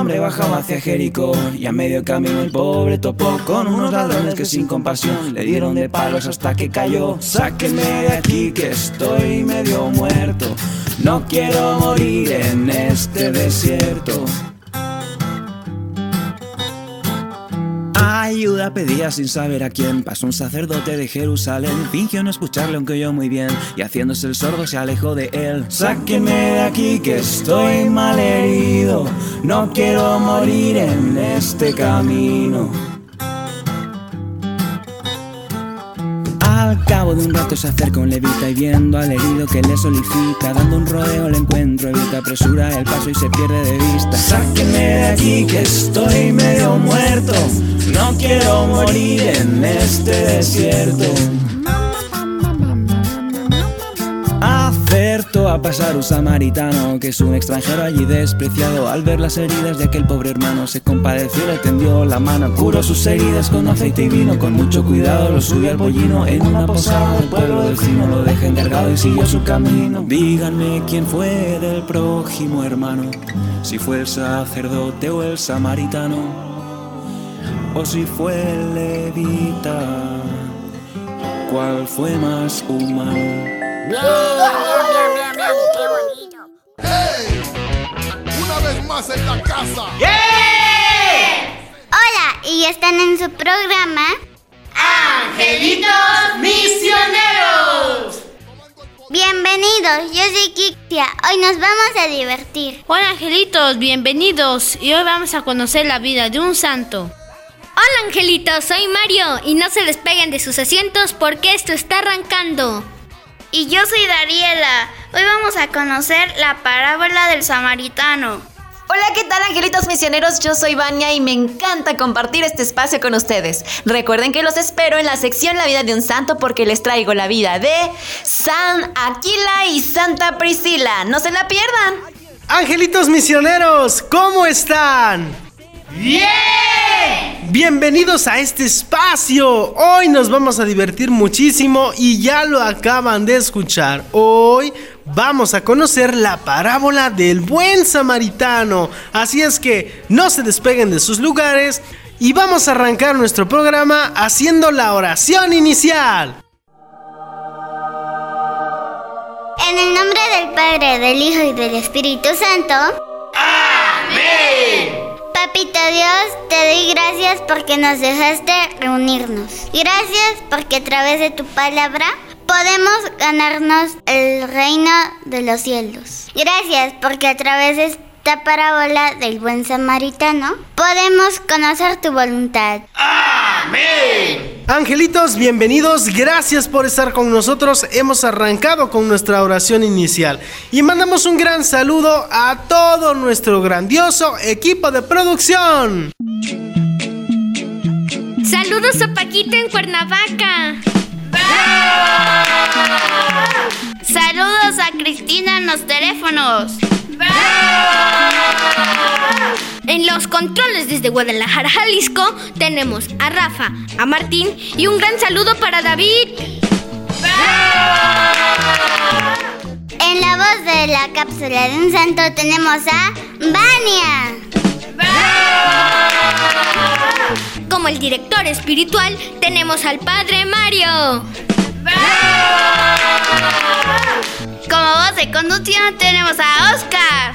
Un hombre bajaba hacia Jericó y a medio camino el pobre topó con unos ladrones que sin compasión le dieron de palos hasta que cayó. Sáquenme de aquí que estoy medio muerto. No quiero morir en este desierto. Ayuda pedía sin saber a quién. Pasó un sacerdote de Jerusalén. Fingió no escucharle, aunque oyó muy bien. Y haciéndose el sordo se alejó de él. Sáquenme de aquí que estoy mal herido. No quiero morir en este camino. Al cabo de un rato se acerca un levita y viendo al herido que le solicita, dando un rodeo al encuentro, evita apresura el paso y se pierde de vista. Sáquenme de aquí que estoy medio muerto, no quiero morir en este desierto. A pasar un samaritano que es un extranjero allí despreciado. Al ver las heridas de aquel pobre hermano, se compadeció, le tendió la mano, curó sus heridas con aceite y vino. Con mucho cuidado lo subió al pollino en una posada del pueblo vecino. Lo deja encargado y siguió su camino. Díganme quién fue del prójimo hermano, si fue el sacerdote o el samaritano, o si fue el levita. ¿Cuál fue más humano? ¡Hey! En la casa. Hola, y están en su programa. ¡Angelitos Misioneros! Bienvenidos, yo soy Kiktia. Hoy nos vamos a divertir. Hola angelitos, bienvenidos y hoy vamos a conocer la vida de un santo. Hola angelitos, soy Mario y no se despeguen de sus asientos porque esto está arrancando. Y yo soy Dariela. Hoy vamos a conocer la parábola del samaritano. Hola, ¿qué tal angelitos misioneros? Yo soy Vania y me encanta compartir este espacio con ustedes. Recuerden que los espero en la sección La vida de un santo porque les traigo la vida de San Aquila y Santa Priscila. No se la pierdan. Angelitos misioneros, ¿cómo están? ¡Bien! Bienvenidos a este espacio. Hoy nos vamos a divertir muchísimo y ya lo acaban de escuchar. Hoy vamos a conocer la parábola del buen samaritano. Así es que no se despeguen de sus lugares y vamos a arrancar nuestro programa haciendo la oración inicial. En el nombre del Padre, del Hijo y del Espíritu Santo. ¡Amén! Papito Dios, te doy gracias porque nos dejaste reunirnos. Gracias porque a través de tu palabra podemos ganarnos el reino de los cielos. Gracias porque a través de esta parábola del buen samaritano podemos conocer tu voluntad. ¡Amén! Angelitos, bienvenidos, gracias por estar con nosotros. Hemos arrancado con nuestra oración inicial y mandamos un gran saludo a todo nuestro grandioso equipo de producción. Saludos a Paquita en Cuernavaca. Saludos a Cristina en los teléfonos. En los controles desde Guadalajara, Jalisco, tenemos a Rafa, a Martín y un gran saludo para David. En la voz de la cápsula de un santo tenemos a Vania. Como el director espiritual, tenemos al Padre Mario. Como voz de conducción tenemos a Oscar.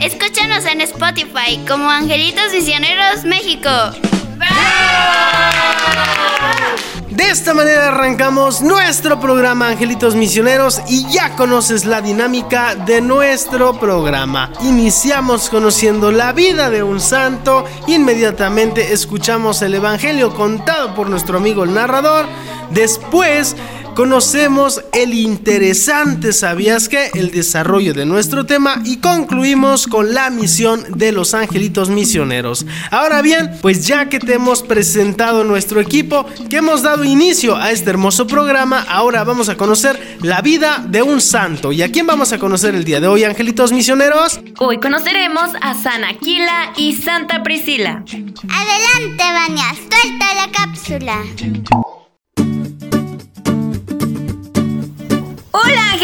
Escúchanos en Spotify como Angelitos Misioneros México. De esta manera arrancamos nuestro programa Angelitos Misioneros y ya conoces la dinámica de nuestro programa. Iniciamos conociendo la vida de un santo, inmediatamente escuchamos el Evangelio contado por nuestro amigo el narrador, después conocemos el interesante ¿sabías que? El desarrollo de nuestro tema y concluimos con la misión de los angelitos misioneros. Ahora bien, pues ya que te hemos presentado nuestro equipo, que hemos dado inicio a este hermoso programa, ahora vamos a conocer la vida de un santo. ¿Y a quién vamos a conocer el día de hoy, angelitos misioneros? Hoy conoceremos a San Aquila y Santa Priscila. Adelante, Vania, suelta la cápsula.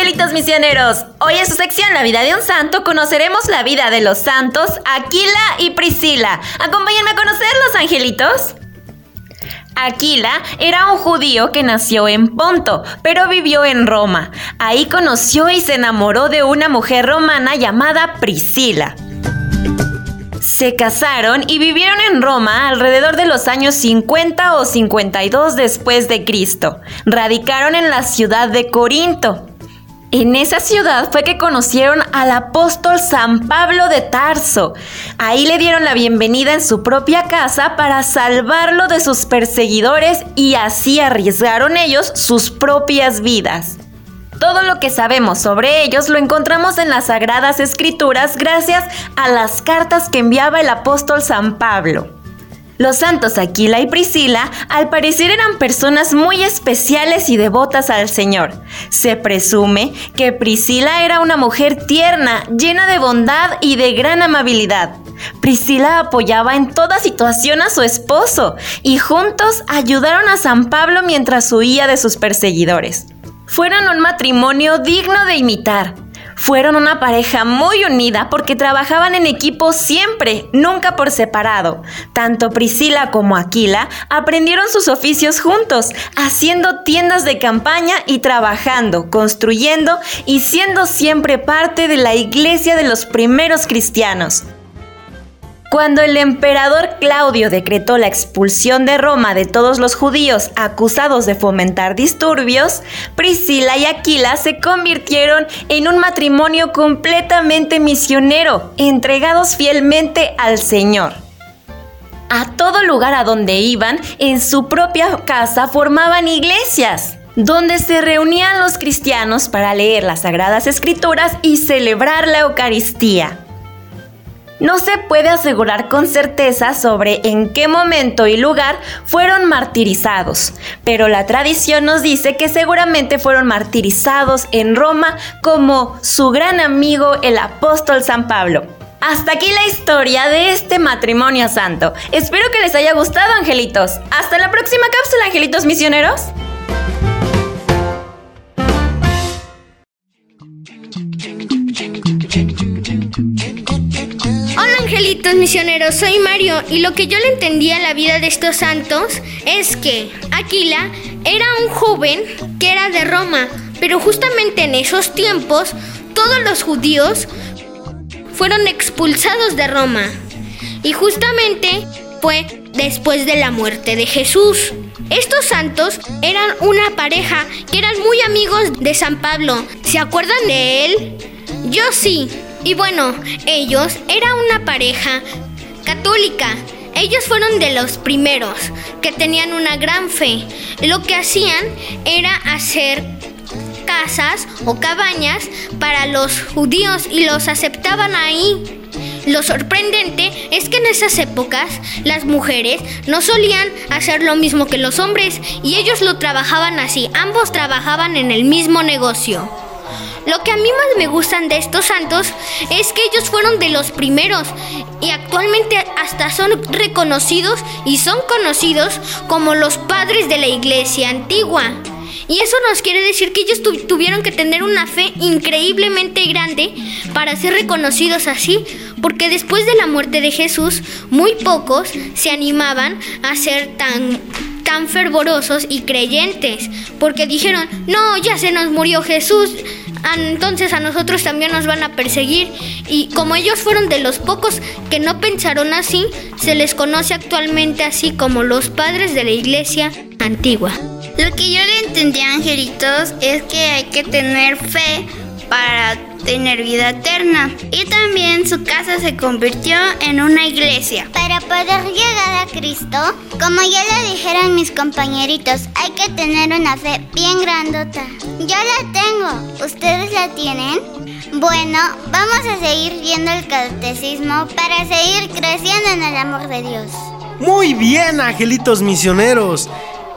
Angelitos misioneros, hoy en su sección La vida de un santo conoceremos la vida de los santos Aquila y Priscila. Acompáñenme a conocerlos angelitos. Aquila era un judío que nació en Ponto, pero vivió en Roma. Ahí conoció y se enamoró de una mujer romana llamada Priscila. Se casaron y vivieron en Roma alrededor de los años 50 o 52 después de Cristo. Radicaron en la ciudad de Corinto. En esa ciudad fue que conocieron al apóstol San Pablo de Tarso. Ahí le dieron la bienvenida en su propia casa para salvarlo de sus perseguidores y así arriesgaron ellos sus propias vidas. Todo lo que sabemos sobre ellos lo encontramos en las Sagradas Escrituras gracias a las cartas que enviaba el apóstol San Pablo. Los santos Aquila y Priscila al parecer eran personas muy especiales y devotas al Señor. Se presume que Priscila era una mujer tierna, llena de bondad y de gran amabilidad. Priscila apoyaba en toda situación a su esposo y juntos ayudaron a San Pablo mientras huía de sus perseguidores. Fueron un matrimonio digno de imitar. Fueron una pareja muy unida porque trabajaban en equipo siempre, nunca por separado. Tanto Priscila como Aquila aprendieron sus oficios juntos, haciendo tiendas de campaña y trabajando, construyendo y siendo siempre parte de la iglesia de los primeros cristianos. Cuando el emperador Claudio decretó la expulsión de Roma de todos los judíos acusados de fomentar disturbios, Priscila y Aquila se convirtieron en un matrimonio completamente misionero, entregados fielmente al Señor. A todo lugar a donde iban, en su propia casa formaban iglesias donde se reunían los cristianos para leer las Sagradas Escrituras y celebrar la Eucaristía. No se puede asegurar con certeza sobre en qué momento y lugar fueron martirizados, pero la tradición nos dice que seguramente fueron martirizados en Roma como su gran amigo el apóstol San Pablo. Hasta aquí la historia de este matrimonio santo. Espero que les haya gustado, angelitos. Hasta la próxima cápsula, angelitos misioneros. Misioneros, soy Mario y lo que yo le entendí a la vida de estos santos es que Aquila era un joven que era de Roma, pero justamente en esos tiempos todos los judíos fueron expulsados de Roma y justamente fue después de la muerte de Jesús. Estos santos eran una pareja que eran muy amigos de San Pablo. ¿Se acuerdan de él? Yo sí. Y bueno, ellos eran una pareja católica. Ellos fueron de los primeros que tenían una gran fe. Lo que hacían era hacer casas o cabañas para los judíos y los aceptaban ahí. Lo sorprendente es que en esas épocas las mujeres no solían hacer lo mismo que los hombres y ellos lo trabajaban así. Ambos trabajaban en el mismo negocio. Lo que a mí más me gustan de estos santos es que ellos fueron de los primeros y actualmente hasta son reconocidos y son conocidos como los padres de la iglesia antigua. Y eso nos quiere decir que ellos tuvieron que tener una fe increíblemente grande para ser reconocidos así, porque después de la muerte de Jesús, muy pocos se animaban a ser tan tan fervorosos y creyentes, porque dijeron, no, ya se nos murió Jesús, entonces a nosotros también nos van a perseguir. Y como ellos fueron de los pocos que no pensaron así, se les conoce actualmente así como los padres de la iglesia antigua. Lo que yo le entendí Angelitos es que hay que tener fe para tener vida eterna. Y también su casa se convirtió en una iglesia. Para poder llegar a Cristo, como ya lo dijeron mis compañeritos, hay que tener una fe bien grandota. Yo la tengo, ¿ustedes la tienen? Bueno, vamos a seguir viendo el catecismo para seguir creciendo en el amor de Dios. Muy bien, angelitos misioneros.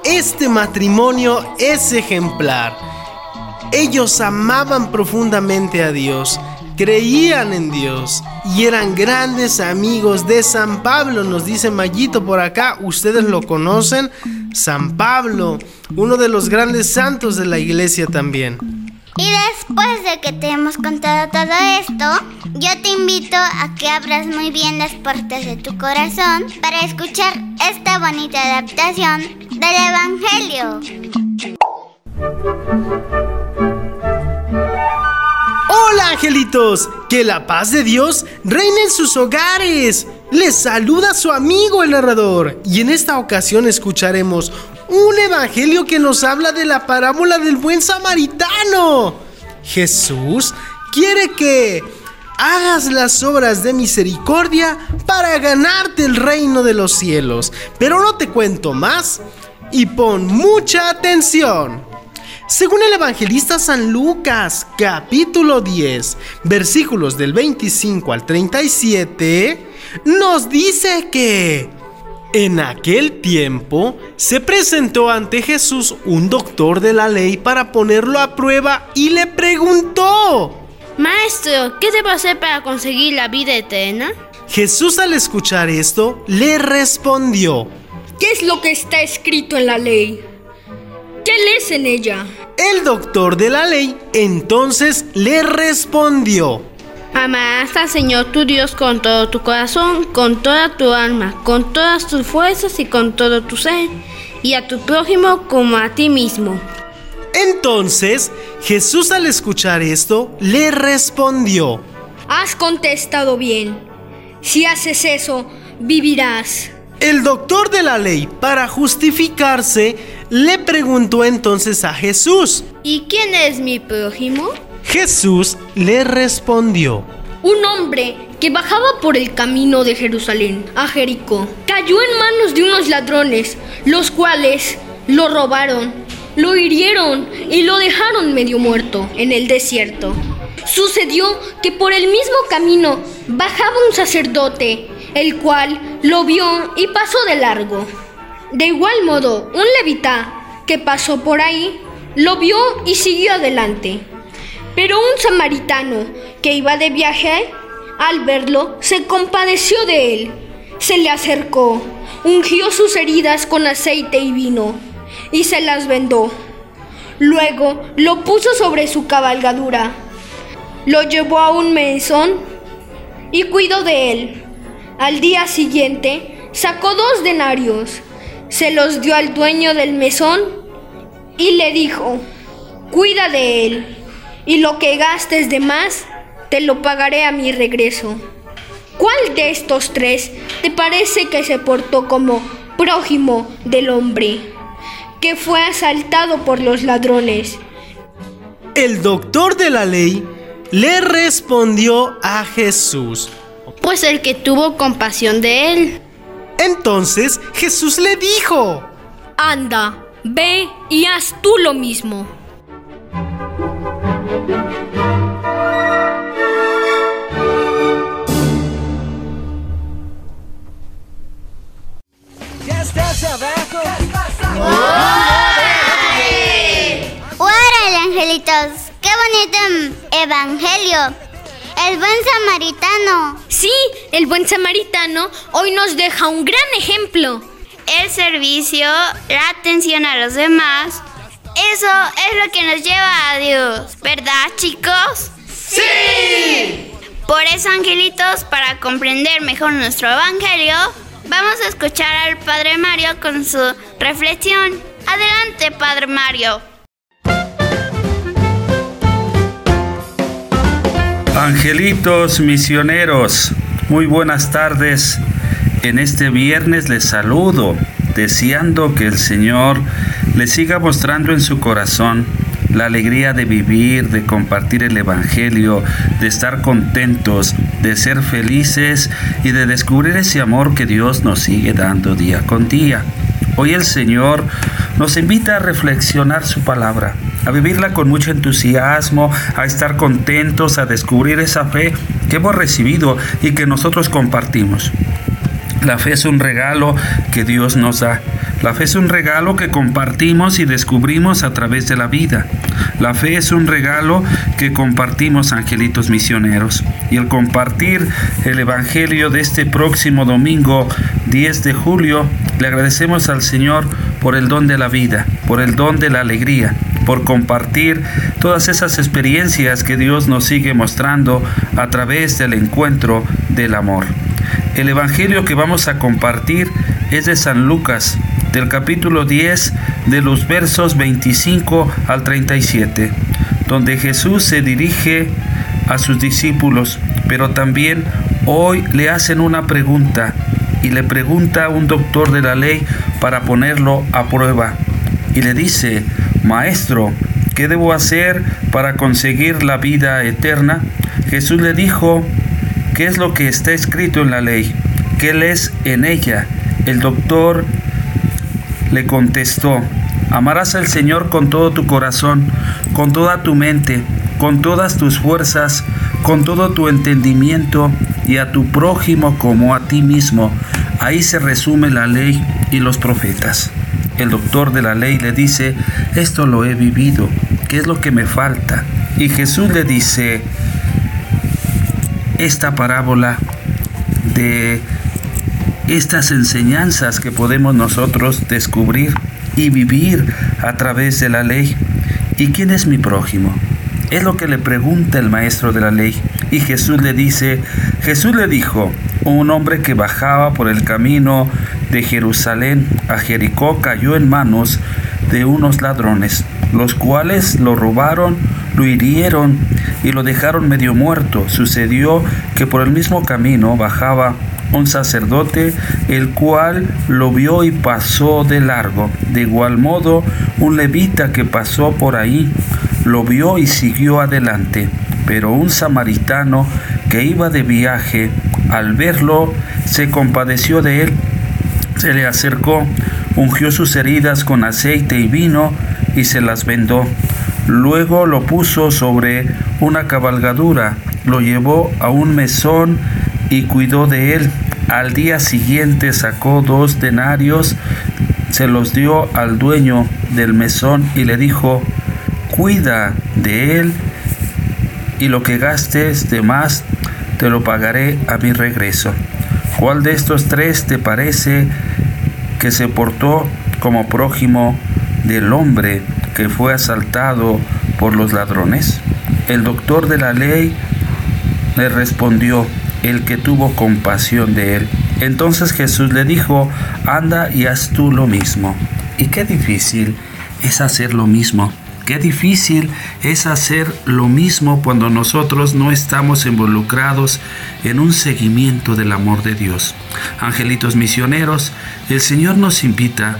Este matrimonio es ejemplar. Ellos amaban profundamente a Dios, creían en Dios y eran grandes amigos de San Pablo, nos dice Mayito por acá, ustedes lo conocen, San Pablo, uno de los grandes santos de la iglesia también. Y después de que te hemos contado todo esto, yo te invito a que abras muy bien las puertas de tu corazón para escuchar esta bonita adaptación del Evangelio. Hola angelitos, que la paz de Dios reine en sus hogares. Les saluda su amigo el narrador y en esta ocasión escucharemos un evangelio que nos habla de la parábola del buen samaritano. Jesús quiere que hagas las obras de misericordia para ganarte el reino de los cielos. Pero no te cuento más y pon mucha atención. Según el evangelista San Lucas, capítulo 10, versículos del 25 al 37, nos dice que en aquel tiempo se presentó ante Jesús un doctor de la ley para ponerlo a prueba y le preguntó, Maestro, ¿qué debo hacer para conseguir la vida eterna? Jesús al escuchar esto le respondió, ¿Qué es lo que está escrito en la ley? ¿Qué lees en ella? El doctor de la ley entonces le respondió, Amarás al Señor tu Dios con todo tu corazón, con toda tu alma, con todas tus fuerzas y con todo tu ser, y a tu prójimo como a ti mismo. Entonces Jesús al escuchar esto le respondió, Has contestado bien. Si haces eso, vivirás. El doctor de la ley, para justificarse, le preguntó entonces a Jesús. ¿Y quién es mi prójimo? Jesús le respondió. Un hombre que bajaba por el camino de Jerusalén a Jericó cayó en manos de unos ladrones, los cuales lo robaron, lo hirieron y lo dejaron medio muerto en el desierto. Sucedió que por el mismo camino bajaba un sacerdote, el cual lo vio y pasó de largo. De igual modo, un levita que pasó por ahí lo vio y siguió adelante. Pero un samaritano que iba de viaje, al verlo, se compadeció de él. Se le acercó, ungió sus heridas con aceite y vino, y se las vendó. Luego lo puso sobre su cabalgadura, lo llevó a un mesón y cuidó de él. Al día siguiente sacó dos denarios, se los dio al dueño del mesón y le dijo, cuida de él y lo que gastes de más, te lo pagaré a mi regreso. ¿Cuál de estos tres te parece que se portó como prójimo del hombre, que fue asaltado por los ladrones? El doctor de la ley le respondió a Jesús. Pues el que tuvo compasión de él. Entonces Jesús le dijo, Anda, ve y haz tú lo mismo. Ya estás abajo. ¡Órale, angelitos! ¡Qué bonito evangelio! El buen samaritano. Sí, el buen samaritano hoy nos deja un gran ejemplo. El servicio, la atención a los demás, eso es lo que nos lleva a Dios, ¿verdad chicos? ¡Sí! Por eso, angelitos, para comprender mejor nuestro evangelio, vamos a escuchar al Padre Mario con su reflexión. Adelante, Padre Mario. Angelitos misioneros, muy buenas tardes. En este viernes les saludo, deseando que el Señor le siga mostrando en su corazón la alegría de vivir, de compartir el Evangelio, de estar contentos, de ser felices y de descubrir ese amor que Dios nos sigue dando día con día. Hoy el Señor nos invita a reflexionar su palabra, a vivirla con mucho entusiasmo, a estar contentos, a descubrir esa fe que hemos recibido y que nosotros compartimos. La fe es un regalo que Dios nos da. La fe es un regalo que compartimos y descubrimos a través de la vida. La fe es un regalo que compartimos angelitos misioneros. Y el compartir el Evangelio de este próximo domingo 10 de julio, le agradecemos al Señor por el don de la vida, por el don de la alegría, por compartir todas esas experiencias que Dios nos sigue mostrando a través del encuentro del amor. El Evangelio que vamos a compartir es de San Lucas, del capítulo 10, de los versos 25 al 37, donde Jesús se dirige a sus discípulos, pero también hoy le hacen una pregunta y le pregunta a un doctor de la ley para ponerlo a prueba. Y le dice, Maestro, ¿qué debo hacer para conseguir la vida eterna? Jesús le dijo, ¿qué es lo que está escrito en la ley? ¿Qué lees en ella? El doctor le contestó, amarás al Señor con todo tu corazón, con toda tu mente, con todas tus fuerzas, con todo tu entendimiento y a tu prójimo como a ti mismo. Ahí se resume la ley y los profetas. El doctor de la ley le dice, esto lo he vivido, ¿qué es lo que me falta? Y Jesús le dice, esta parábola de estas enseñanzas que podemos nosotros descubrir y vivir a través de la ley. ¿Y quién es mi prójimo? Es lo que le pregunta el maestro de la ley. Y Jesús le dice, Jesús le dijo, un hombre que bajaba por el camino de Jerusalén a Jericó cayó en manos de unos ladrones, los cuales lo robaron, lo hirieron y lo dejaron medio muerto. Sucedió que por el mismo camino bajaba un sacerdote, el cual lo vio y pasó de largo. De igual modo, un levita que pasó por ahí lo vio y siguió adelante. Pero un samaritano que iba de viaje, al verlo, se compadeció de él, se le acercó, ungió sus heridas con aceite y vino y se las vendó. Luego lo puso sobre una cabalgadura, lo llevó a un mesón y cuidó de él. Al día siguiente sacó dos denarios, se los dio al dueño del mesón y le dijo, cuida de él y lo que gastes de más te lo pagaré a mi regreso. ¿Cuál de estos tres te parece que se portó como prójimo del hombre que fue asaltado por los ladrones? El doctor de la ley le respondió, el que tuvo compasión de él. Entonces Jesús le dijo, anda y haz tú lo mismo. Y qué difícil es hacer lo mismo. Qué difícil es hacer lo mismo cuando nosotros no estamos involucrados en un seguimiento del amor de Dios. Angelitos misioneros, el Señor nos invita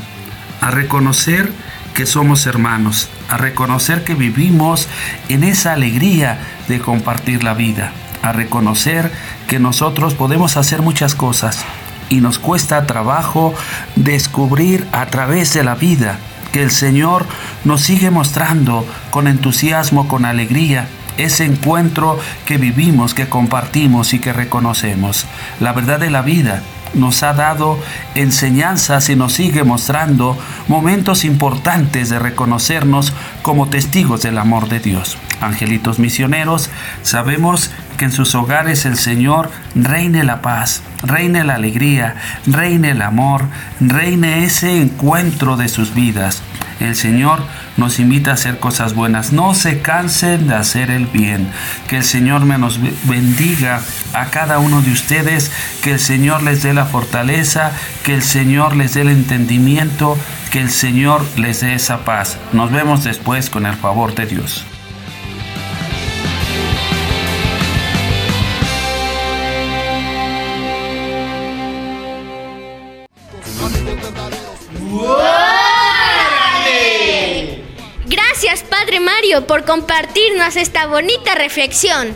a reconocer que somos hermanos, a reconocer que vivimos en esa alegría de compartir la vida, a reconocer que nosotros podemos hacer muchas cosas y nos cuesta trabajo descubrir a través de la vida que el Señor nos sigue mostrando con entusiasmo, con alegría, ese encuentro que vivimos, que compartimos y que reconocemos. La verdad de la vida nos ha dado enseñanzas y nos sigue mostrando momentos importantes de reconocernos como testigos del amor de Dios. Angelitos misioneros, sabemos que en sus hogares el Señor reine la paz, reine la alegría, reine el amor, reine ese encuentro de sus vidas. El Señor nos invita a hacer cosas buenas. No se cansen de hacer el bien. Que el Señor me nos bendiga a cada uno de ustedes. Que el Señor les dé la fortaleza. Que el Señor les dé el entendimiento. Que el Señor les dé esa paz. Nos vemos después con el favor de Dios. Por compartirnos esta bonita reflexión.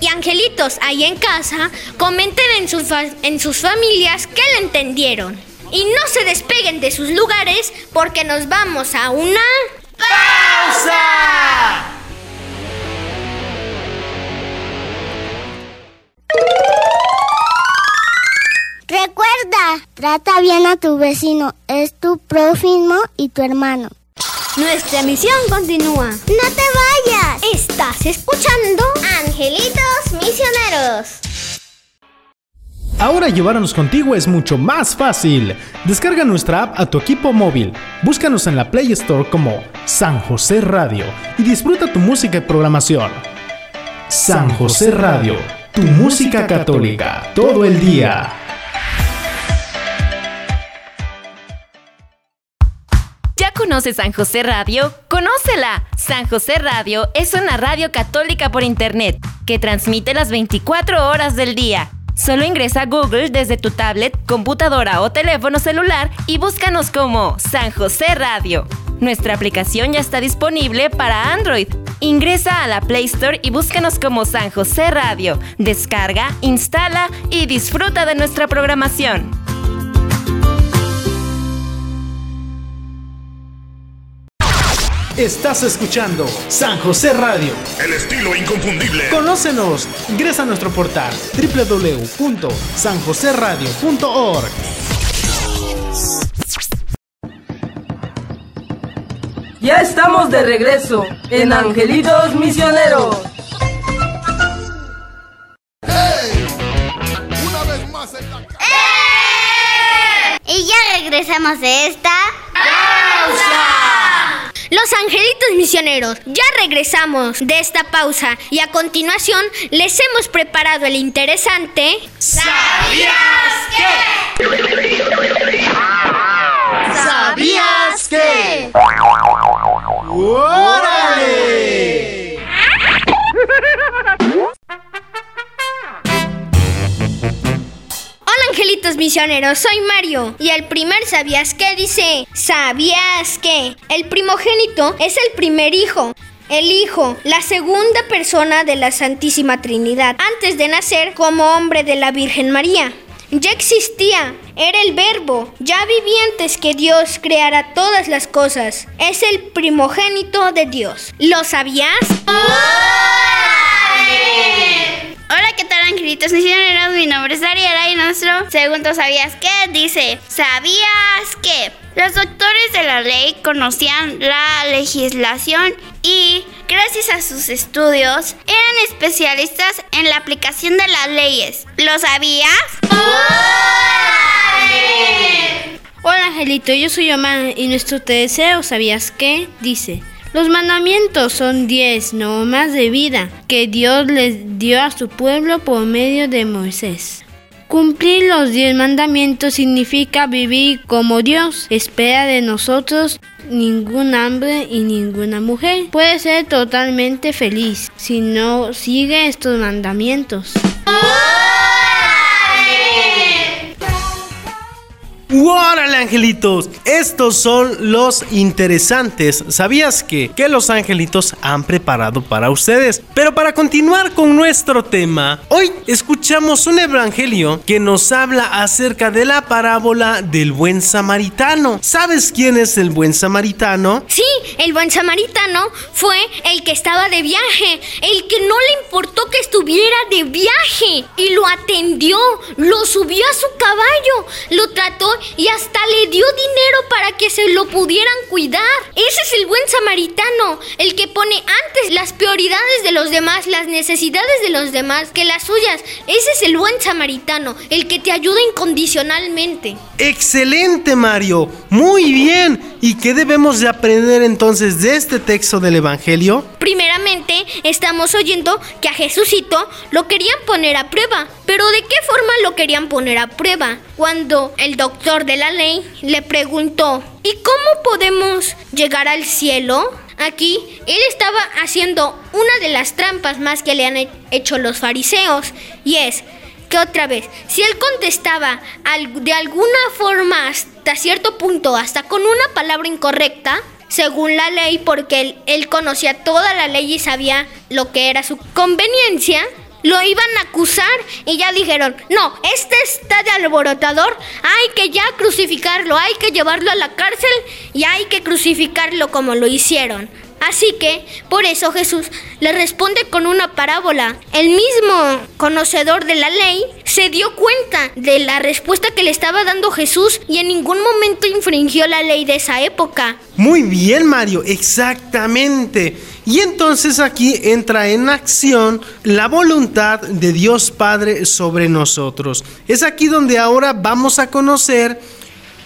Y angelitos ahí en casa, comenten en sus, en sus familias que lo entendieron. Y no se despeguen de sus lugares porque nos vamos a una... ¡Pausa! Recuerda, trata bien a tu vecino, es tu prójimo y tu hermano. Nuestra misión continúa. ¡No te vayas! Estás escuchando Angelitos Misioneros. Ahora llevarnos contigo es mucho más fácil. Descarga nuestra app a tu equipo móvil. Búscanos en la Play Store como San José Radio y disfruta tu música y programación. San José Radio, tu música católica, todo el día. Conoce San José Radio? ¡Conócela! San José Radio es una radio católica por internet que transmite las 24 horas del día. Solo ingresa a Google desde tu tablet, computadora o teléfono celular y búscanos como San José Radio. Nuestra aplicación ya está disponible para Android. Ingresa a la Play Store y búscanos como San José Radio. Descarga, instala y disfruta de nuestra programación. Estás escuchando San José Radio. El estilo inconfundible. Conócenos. Ingresa a nuestro portal www.sanjoseradio.org. Ya estamos de regreso en Angelitos Misioneros. ¡Hey! Una vez más en la ¡Eh! Y ya regresamos de esta pausa. Los angelitos misioneros, ya regresamos de esta pausa y a continuación les hemos preparado el interesante... ¿Sabías qué? ¿Sabías qué? ¡Órale! Angelitos misioneros, soy Mario. Y el primer ¿sabías qué? Dice, ¿sabías qué? El primogénito es el primer hijo. El Hijo, la segunda persona de la Santísima Trinidad, antes de nacer como hombre de la Virgen María. Ya existía, era el verbo, ya vivía antes que Dios creara todas las cosas. Es el primogénito de Dios. ¿Lo sabías? Hola, ¿qué tal, angelitos misioneros? Mi nombre es Ariela y nuestro segundo ¿Sabías qué? Dice, ¿sabías que los doctores de la ley conocían la legislación y, gracias a sus estudios, eran especialistas en la aplicación de las leyes? ¿Lo sabías? Hola, Angelito, yo soy Omar y nuestro deseo, ¿sabías qué? Dice, los mandamientos son diez normas de vida que Dios les dio a su pueblo por medio de Moisés. Cumplir los diez mandamientos significa vivir como Dios espera de nosotros. Ningún hombre y ninguna mujer puede ser totalmente feliz si no sigue estos mandamientos. ¡Órale, angelitos! Estos son los interesantes. ¿Sabías que, que los angelitos han preparado para ustedes? Pero para continuar con nuestro tema, hoy escuchamos un evangelio que nos habla acerca de la parábola del buen samaritano. ¿Sabes quién es el buen samaritano? Sí, el buen samaritano fue el que estaba de viaje, el que no le importó que estuviera de viaje y lo atendió, lo subió a su caballo, lo trató y hasta le dio dinero para que se lo pudieran cuidar. Ese es el buen samaritano, el que pone antes las prioridades de los demás, las necesidades de los demás que las suyas. Ese es el buen samaritano, el que te ayuda incondicionalmente. Excelente, Mario. Muy bien. ¿Y qué debemos de aprender entonces de este texto del Evangelio? Primeramente, estamos oyendo que a Jesucito lo querían poner a prueba. Pero ¿de qué forma lo querían poner a prueba? Cuando el doctor de la ley le preguntó, ¿y cómo podemos llegar al cielo? Aquí él estaba haciendo una de las trampas más que le han hecho los fariseos, y es que otra vez, si él contestaba de alguna forma hasta cierto punto, hasta con una palabra incorrecta, según la ley, porque él, él conocía toda la ley y sabía lo que era su conveniencia, lo iban a acusar y ya dijeron, no, este está de alborotador, hay que ya crucificarlo, hay que llevarlo a la cárcel y hay que crucificarlo como lo hicieron. Así que, por eso Jesús le responde con una parábola. El mismo conocedor de la ley se dio cuenta de la respuesta que le estaba dando Jesús y en ningún momento infringió la ley de esa época. Muy bien, Mario, exactamente. Y entonces aquí entra en acción la voluntad de Dios Padre sobre nosotros. Es aquí donde ahora vamos a conocer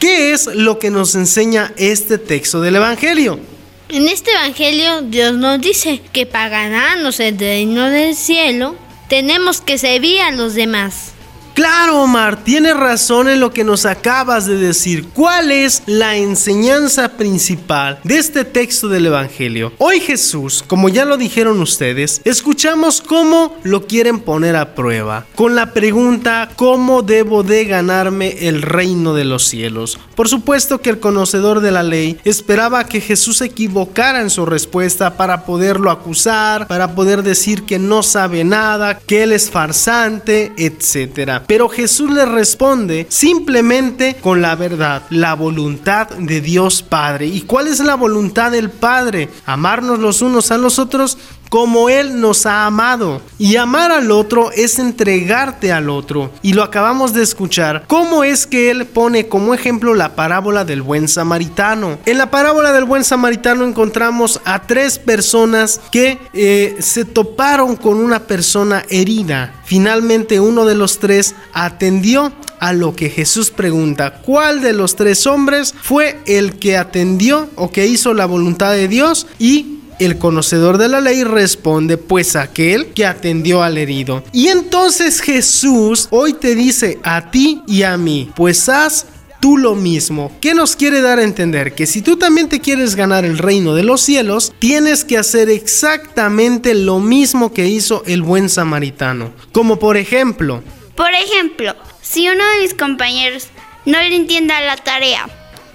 qué es lo que nos enseña este texto del Evangelio. En este Evangelio Dios nos dice que para ganarnos el reino del cielo tenemos que servir a los demás. Claro, Omar, tienes razón en lo que nos acabas de decir. ¿Cuál es la enseñanza principal de este texto del Evangelio? Hoy Jesús, como ya lo dijeron ustedes, escuchamos cómo lo quieren poner a prueba, con la pregunta ¿cómo debo de ganarme el reino de los cielos? Por supuesto que el conocedor de la ley esperaba que Jesús se equivocara en su respuesta para poderlo acusar, para poder decir que no sabe nada, que él es farsante, etcétera. Pero Jesús le responde simplemente con la verdad, la voluntad de Dios Padre. ¿Y cuál es la voluntad del Padre? Amarnos los unos a los otros como Él nos ha amado. Y amar al otro es entregarte al otro. Y lo acabamos de escuchar. ¿Cómo es que Él pone como ejemplo la parábola del buen samaritano? En la parábola del buen samaritano encontramos a tres personas que eh, se toparon con una persona herida. Finalmente uno de los tres atendió a lo que Jesús pregunta, ¿cuál de los tres hombres fue el que atendió o que hizo la voluntad de Dios y el conocedor de la ley responde, pues aquel que atendió al herido. Y entonces Jesús hoy te dice a ti y a mí, pues haz tú lo mismo. ¿Qué nos quiere dar a entender? Que si tú también te quieres ganar el reino de los cielos, tienes que hacer exactamente lo mismo que hizo el buen samaritano. Como por ejemplo... Por ejemplo, si uno de mis compañeros no le entienda la tarea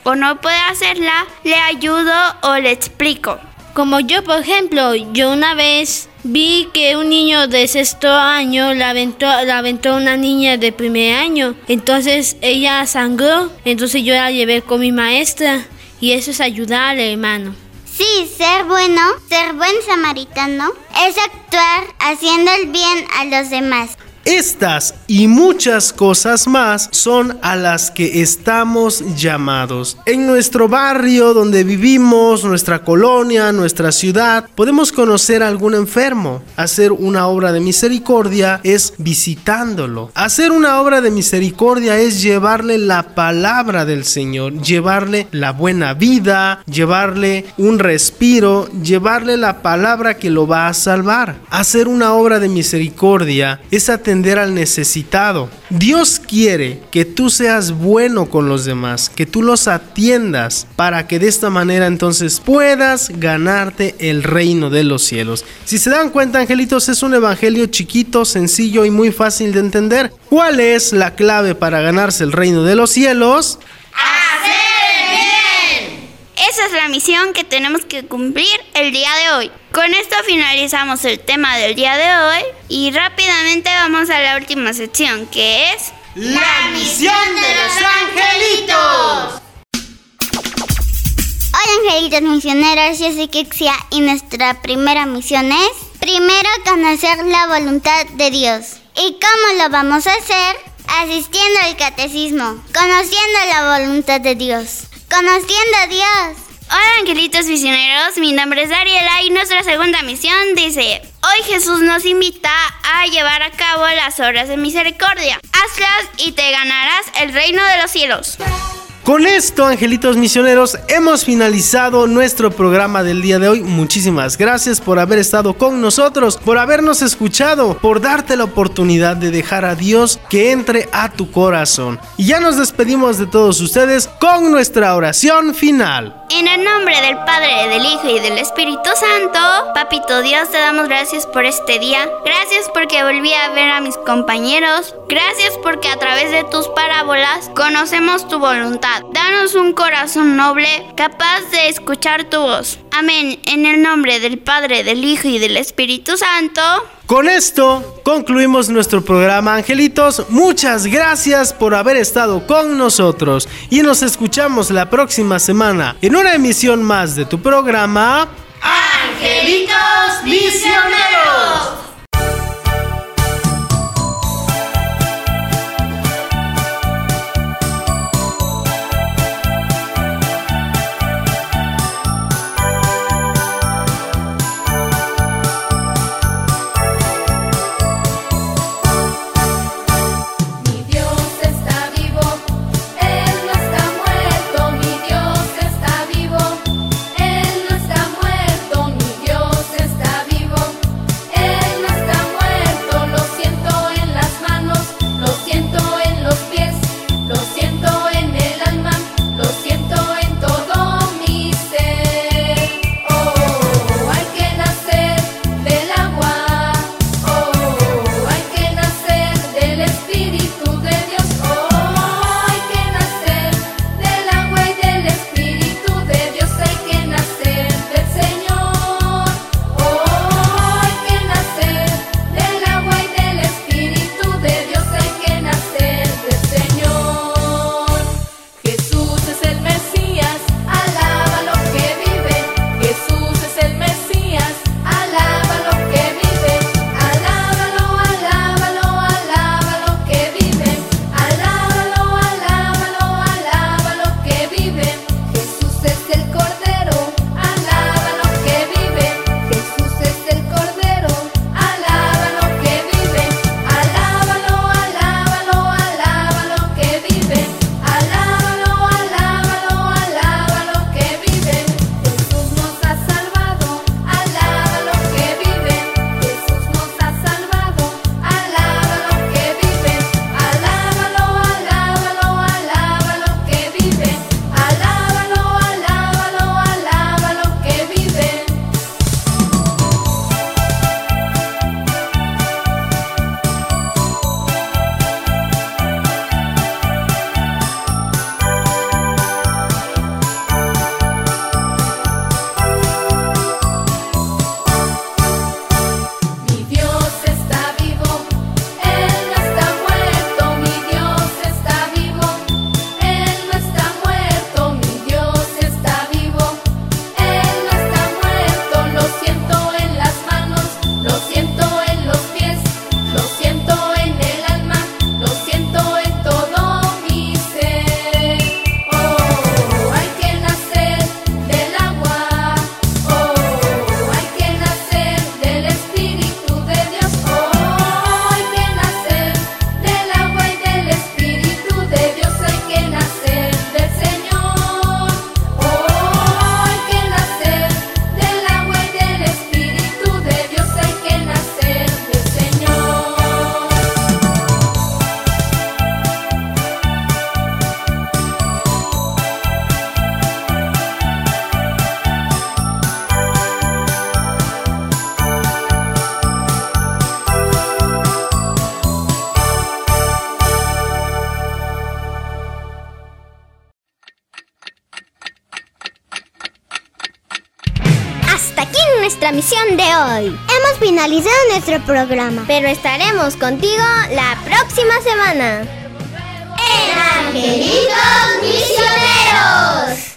o no puede hacerla, le ayudo o le explico. Como yo, por ejemplo, yo una vez vi que un niño de sexto año la aventó, la aventó una niña de primer año. Entonces ella sangró. Entonces yo la llevé con mi maestra. Y eso es ayudarle, hermano. Sí, ser bueno, ser buen samaritano, es actuar haciendo el bien a los demás. Estas y muchas cosas más son a las que estamos llamados. En nuestro barrio donde vivimos, nuestra colonia, nuestra ciudad, podemos conocer a algún enfermo. Hacer una obra de misericordia es visitándolo. Hacer una obra de misericordia es llevarle la palabra del Señor, llevarle la buena vida, llevarle un respiro, llevarle la palabra que lo va a salvar. Hacer una obra de misericordia es atender al necesitado. Dios quiere que tú seas bueno con los demás, que tú los atiendas para que de esta manera entonces puedas ganarte el reino de los cielos. Si se dan cuenta, angelitos, es un evangelio chiquito, sencillo y muy fácil de entender. ¿Cuál es la clave para ganarse el reino de los cielos? Esa es la misión que tenemos que cumplir el día de hoy. Con esto finalizamos el tema del día de hoy y rápidamente vamos a la última sección que es La misión de los angelitos. Hola angelitos misioneros, yo soy Kixia y nuestra primera misión es primero conocer la voluntad de Dios. ¿Y cómo lo vamos a hacer? Asistiendo al catecismo, conociendo la voluntad de Dios. Conociendo a Dios. Hola angelitos misioneros, mi nombre es Dariela y nuestra segunda misión dice, hoy Jesús nos invita a llevar a cabo las obras de misericordia. Hazlas y te ganarás el reino de los cielos. Con esto, angelitos misioneros, hemos finalizado nuestro programa del día de hoy. Muchísimas gracias por haber estado con nosotros, por habernos escuchado, por darte la oportunidad de dejar a Dios que entre a tu corazón. Y ya nos despedimos de todos ustedes con nuestra oración final. En el nombre del Padre, del Hijo y del Espíritu Santo, Papito Dios, te damos gracias por este día. Gracias porque volví a ver a mis compañeros. Gracias porque a través de tus parábolas conocemos tu voluntad. Danos un corazón noble, capaz de escuchar tu voz. Amén. En el nombre del Padre, del Hijo y del Espíritu Santo. Con esto concluimos nuestro programa, angelitos. Muchas gracias por haber estado con nosotros y nos escuchamos la próxima semana en una emisión más de tu programa. Angelitos Misioneros. Finalizado nuestro programa, pero estaremos contigo la próxima semana. En Angelitos Misioneros.